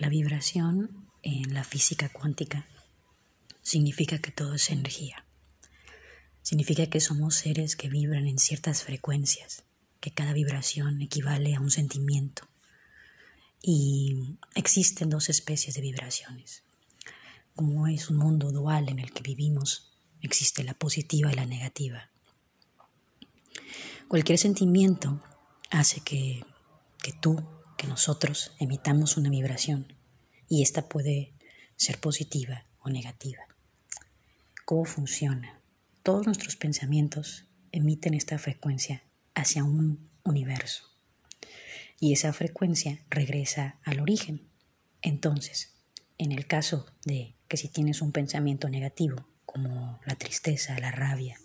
La vibración en la física cuántica significa que todo es energía. Significa que somos seres que vibran en ciertas frecuencias, que cada vibración equivale a un sentimiento. Y existen dos especies de vibraciones. Como es un mundo dual en el que vivimos, existe la positiva y la negativa. Cualquier sentimiento hace que, que tú, que nosotros emitamos una vibración y esta puede ser positiva o negativa. ¿Cómo funciona? Todos nuestros pensamientos emiten esta frecuencia hacia un universo y esa frecuencia regresa al origen. Entonces, en el caso de que si tienes un pensamiento negativo, como la tristeza, la rabia,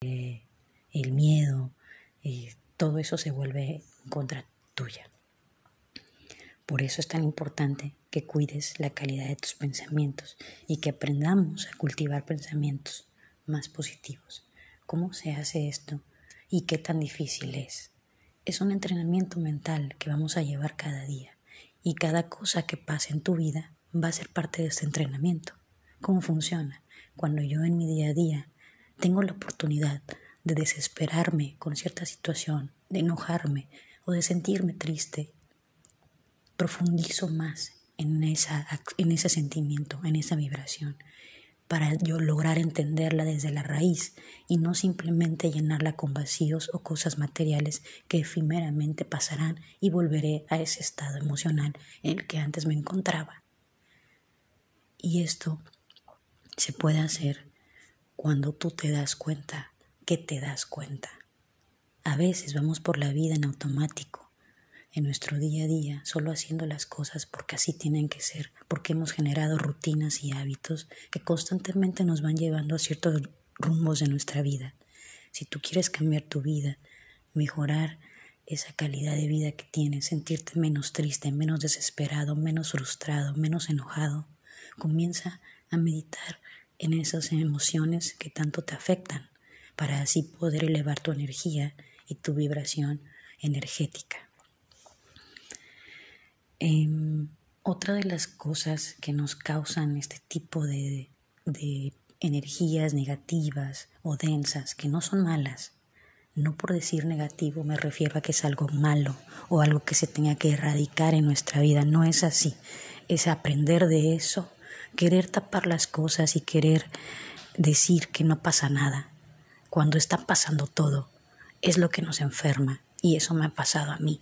eh, el miedo, eh, todo eso se vuelve en contra tuya. Por eso es tan importante que cuides la calidad de tus pensamientos y que aprendamos a cultivar pensamientos más positivos. ¿Cómo se hace esto y qué tan difícil es? Es un entrenamiento mental que vamos a llevar cada día y cada cosa que pase en tu vida va a ser parte de este entrenamiento. ¿Cómo funciona? Cuando yo en mi día a día tengo la oportunidad de desesperarme con cierta situación, de enojarme o de sentirme triste profundizo más en, esa, en ese sentimiento, en esa vibración, para yo lograr entenderla desde la raíz y no simplemente llenarla con vacíos o cosas materiales que efímeramente pasarán y volveré a ese estado emocional en el que antes me encontraba. Y esto se puede hacer cuando tú te das cuenta que te das cuenta. A veces vamos por la vida en automático en nuestro día a día, solo haciendo las cosas porque así tienen que ser, porque hemos generado rutinas y hábitos que constantemente nos van llevando a ciertos rumbos de nuestra vida. Si tú quieres cambiar tu vida, mejorar esa calidad de vida que tienes, sentirte menos triste, menos desesperado, menos frustrado, menos enojado, comienza a meditar en esas emociones que tanto te afectan para así poder elevar tu energía y tu vibración energética. Em, otra de las cosas que nos causan este tipo de, de energías negativas o densas, que no son malas, no por decir negativo me refiero a que es algo malo o algo que se tenga que erradicar en nuestra vida, no es así, es aprender de eso, querer tapar las cosas y querer decir que no pasa nada, cuando está pasando todo, es lo que nos enferma y eso me ha pasado a mí.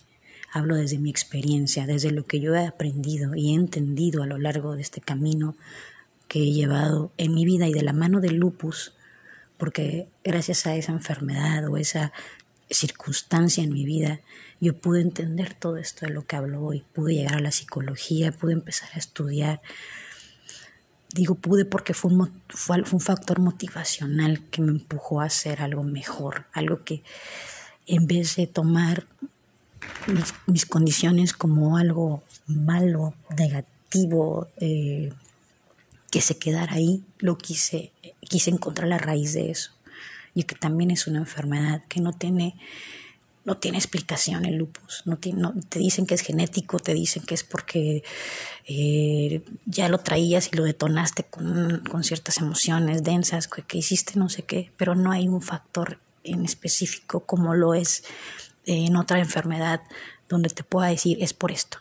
Hablo desde mi experiencia, desde lo que yo he aprendido y he entendido a lo largo de este camino que he llevado en mi vida y de la mano del lupus, porque gracias a esa enfermedad o esa circunstancia en mi vida, yo pude entender todo esto de lo que hablo hoy, pude llegar a la psicología, pude empezar a estudiar. Digo pude porque fue un, fue un factor motivacional que me empujó a hacer algo mejor, algo que en vez de tomar mis, condiciones como algo malo, negativo, eh, que se quedara ahí, lo quise, quise encontrar la raíz de eso. Y que también es una enfermedad que no tiene, no tiene explicación el lupus. No, te dicen que es genético, te dicen que es porque eh, ya lo traías y lo detonaste con, con ciertas emociones densas, que, que hiciste no sé qué, pero no hay un factor en específico como lo es en otra enfermedad donde te pueda decir es por esto.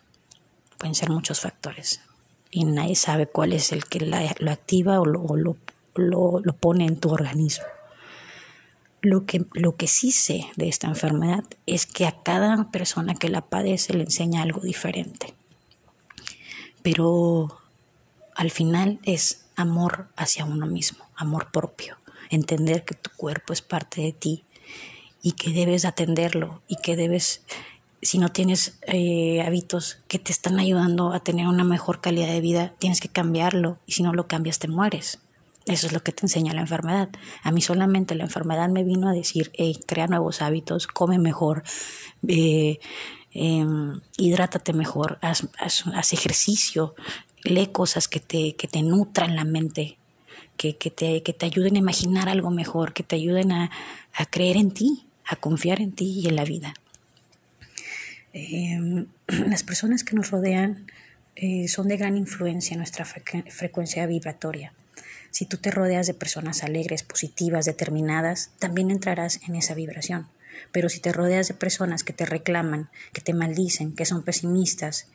Pueden ser muchos factores y nadie sabe cuál es el que lo activa o, lo, lo, pone en tu organismo. Lo que, lo que sí sé de esta enfermedad es que a cada persona que la padece le enseña algo diferente. Pero al final es amor hacia uno mismo, amor propio, entender que tu cuerpo es parte de ti y que debes atenderlo y que debes, si no tienes eh, hábitos que te están ayudando a tener una mejor calidad de vida, tienes que cambiarlo y si no lo cambias te mueres. Eso es lo que te enseña la enfermedad. A mí solamente la enfermedad me vino a decir, hey, crea nuevos hábitos, come mejor, eh, em, hidrátate mejor, haz, ejercicio, lee cosas que te, que te nutran la mente, que, que, te, que te ayuden a imaginar algo mejor, que te ayuden a, a creer en ti a confiar en ti y en la vida. Em, las personas que nos rodean eh, son de gran influencia en nuestra frecuencia vibratoria. Si tú te rodeas de personas alegres, positivas, determinadas, también entrarás en esa vibración. Pero si te rodeas de personas que te reclaman, que te maldicen, que son pesimistas,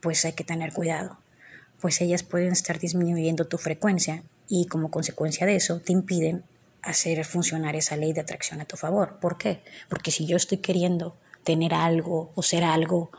pues hay que tener cuidado, pues ellas pueden estar disminuyendo tu frecuencia y como consecuencia de eso te impiden hacer funcionar esa ley de atracción a tu favor. ¿Por qué? Porque si yo estoy queriendo tener algo o ser algo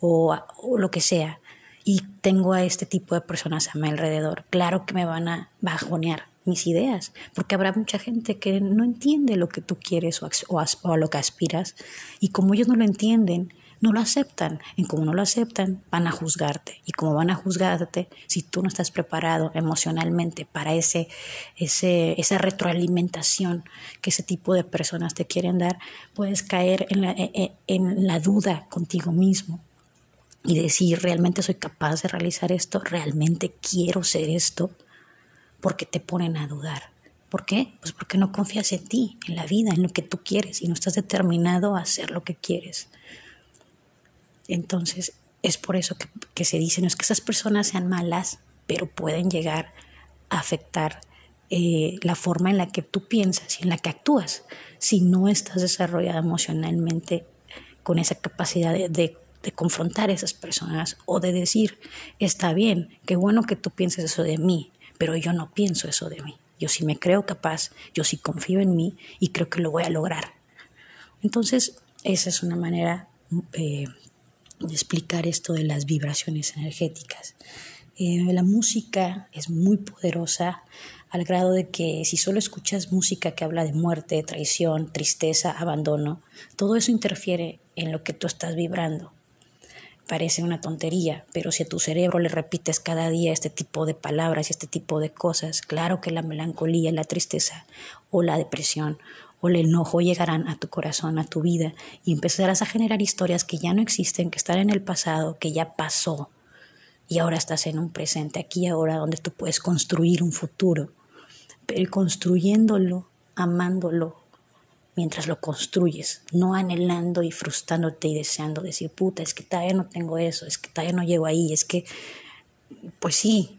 o, lo que sea y tengo a este tipo de personas a mi alrededor, claro que me van a bajonear mis ideas, porque habrá mucha gente que no entiende lo que tú quieres o, o, a lo que aspiras y como ellos no lo entienden, no lo aceptan. Y como no lo aceptan, van a juzgarte. Y como van a juzgarte, si tú no estás preparado emocionalmente para ese, ese, esa retroalimentación que ese tipo de personas te quieren dar, puedes caer en la, e, e, en la duda contigo mismo y decir, ¿realmente soy capaz de realizar esto? ¿Realmente quiero ser esto? Porque te ponen a dudar. ¿Por qué? Pues porque no confías en ti, en la vida, en lo que tú quieres y no estás determinado a hacer lo que quieres. Entonces, es por eso que, se dice, no es que esas personas sean malas, pero pueden llegar a afectar eh, la forma en la que tú piensas y en la que actúas, si no estás desarrollada emocionalmente con esa capacidad de, confrontar a esas personas o de decir, está bien, qué bueno que tú pienses eso de mí, pero yo no pienso eso de mí. Yo sí me creo capaz, yo sí confío en mí y creo que lo voy a lograr. Entonces, esa es una manera eh, explicar esto de las vibraciones energéticas. Eh, la música es muy poderosa al grado de que si solo escuchas música que habla de muerte, traición, tristeza, abandono, todo eso interfiere en lo que tú estás vibrando. Parece una tontería, pero si a tu cerebro le repites cada día este tipo de palabras y este tipo de cosas, claro que la melancolía, la tristeza o la depresión o el enojo llegarán a tu corazón, a tu vida, y empezarás a generar historias que ya no existen, que están en el pasado, que ya pasó, y ahora estás en un presente, aquí ahora, donde tú puedes construir un futuro, pero construyéndolo, amándolo, mientras lo construyes, no anhelando y frustrándote y deseando decir, puta, es que todavía no tengo eso, es que todavía no llego ahí, es que, pues sí,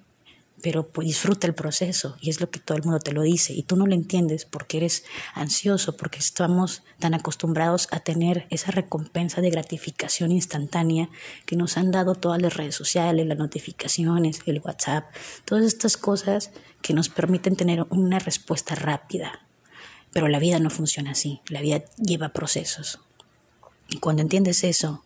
pero pues disfruta el proceso y es lo que todo el mundo te lo dice y tú no lo entiendes porque eres ansioso, porque estamos tan acostumbrados a tener esa recompensa de gratificación instantánea que nos han dado todas las redes sociales, las notificaciones, el WhatsApp, todas estas cosas que nos permiten tener una respuesta rápida. Pero la vida no funciona así, la vida lleva procesos. Y cuando entiendes eso,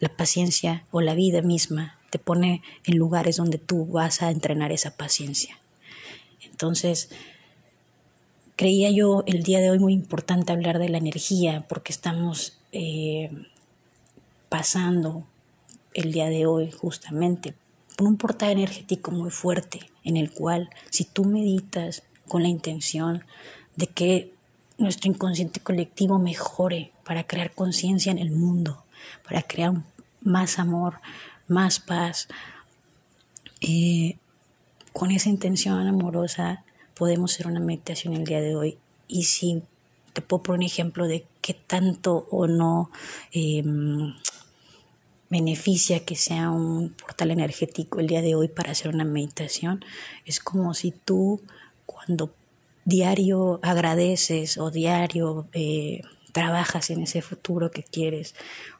la paciencia o la vida misma te pone en lugares donde tú vas a entrenar esa paciencia. Entonces, creía yo el día de hoy muy importante hablar de la energía porque estamos eh, pasando el día de hoy justamente por un portal energético muy fuerte en el cual si tú meditas con la intención de que nuestro inconsciente colectivo mejore para crear conciencia en el mundo, para crear más amor, más paz. Eh, con esa intención amorosa podemos hacer una meditación el día de hoy. Y si te puedo poner un ejemplo de qué tanto o no em, beneficia que sea un portal energético el día de hoy para hacer una meditación, es como si tú cuando diario agradeces o diario eh, trabajas en ese futuro que quieres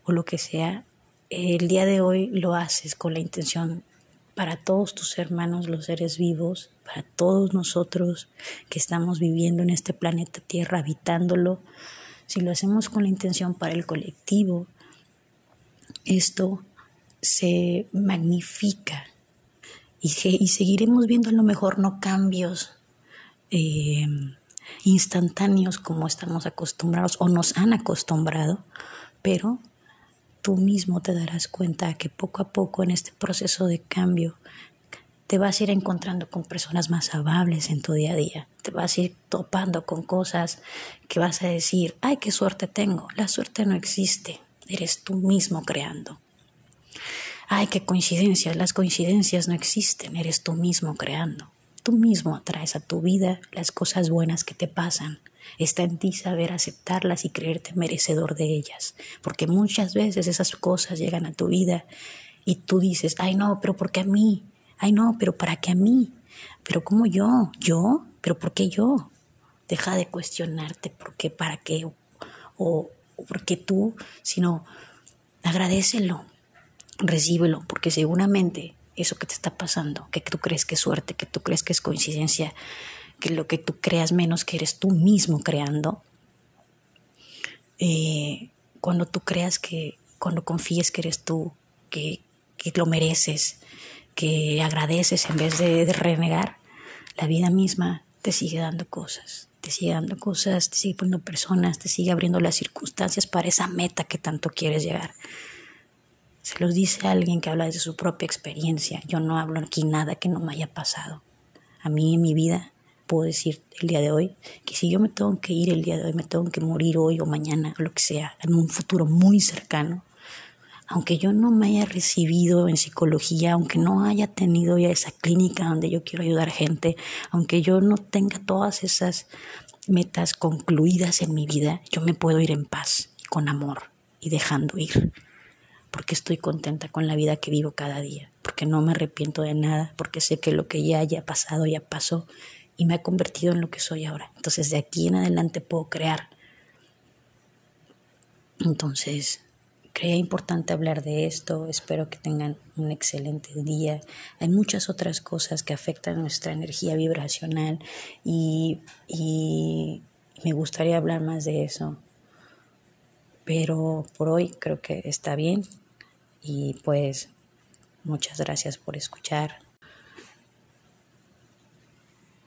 o lo que sea, el día de hoy lo haces con la intención para todos tus hermanos, los seres vivos, para todos nosotros que estamos viviendo en este planeta Tierra, habitándolo, si lo hacemos con la intención para el colectivo, esto se magnifica y, seguiremos viendo a lo mejor no cambios eh, instantáneos como estamos acostumbrados o nos han acostumbrado, pero tú mismo te darás cuenta que poco a poco en este proceso de cambio te vas a ir encontrando con personas más amables en tu día a día. Te vas a ir topando con cosas que vas a decir, ay, qué suerte tengo. La suerte no existe, eres tú mismo creando. Ay, qué coincidencias, las coincidencias no existen, eres tú mismo creando. Tú mismo atraes a tu vida las cosas buenas que te pasan. Está en ti saber aceptarlas y creerte merecedor de ellas, porque muchas veces esas cosas llegan a tu vida Y tú dices, ay no, pero ¿por qué a mí? Ay no, pero ¿para qué a mí? Pero ¿cómo yo? ¿Yo? ¿Pero por qué yo? Deja de cuestionarte por qué, para qué o, o, por qué tú, sino agradecelo, recíbelo, porque seguramente eso que te está pasando, que tú crees que es suerte, que tú crees que es coincidencia, que lo que tú creas menos que eres tú mismo creando, eh, cuando tú creas que, cuando confíes que eres tú, que, que lo mereces, que agradeces en vez de, renegar, la vida misma te sigue dando cosas, te sigue dando cosas, te sigue poniendo personas, te sigue abriendo las circunstancias para esa meta que tanto quieres llegar. Se los dice alguien que habla de su propia experiencia. Yo no hablo aquí nada que no me haya pasado. A mí en mi vida puedo decir el día de hoy que si yo me tengo que ir el día de hoy, me tengo que morir hoy o mañana o lo que sea, en un futuro muy cercano, aunque yo no me haya recibido en psicología, aunque no haya tenido ya esa clínica donde yo quiero ayudar gente, aunque yo no tenga todas esas metas concluidas en mi vida, yo me puedo ir en paz y con amor y dejando ir porque estoy contenta con la vida que vivo cada día, porque no me arrepiento de nada, porque sé que lo que ya haya pasado ya pasó y me ha convertido en lo que soy ahora. Entonces de aquí en adelante puedo crear. Entonces, creía importante hablar de esto, espero que tengan un excelente día. Hay muchas otras cosas que afectan nuestra energía vibracional y, y me gustaría hablar más de eso. Pero por hoy creo que está bien y pues muchas gracias por escuchar.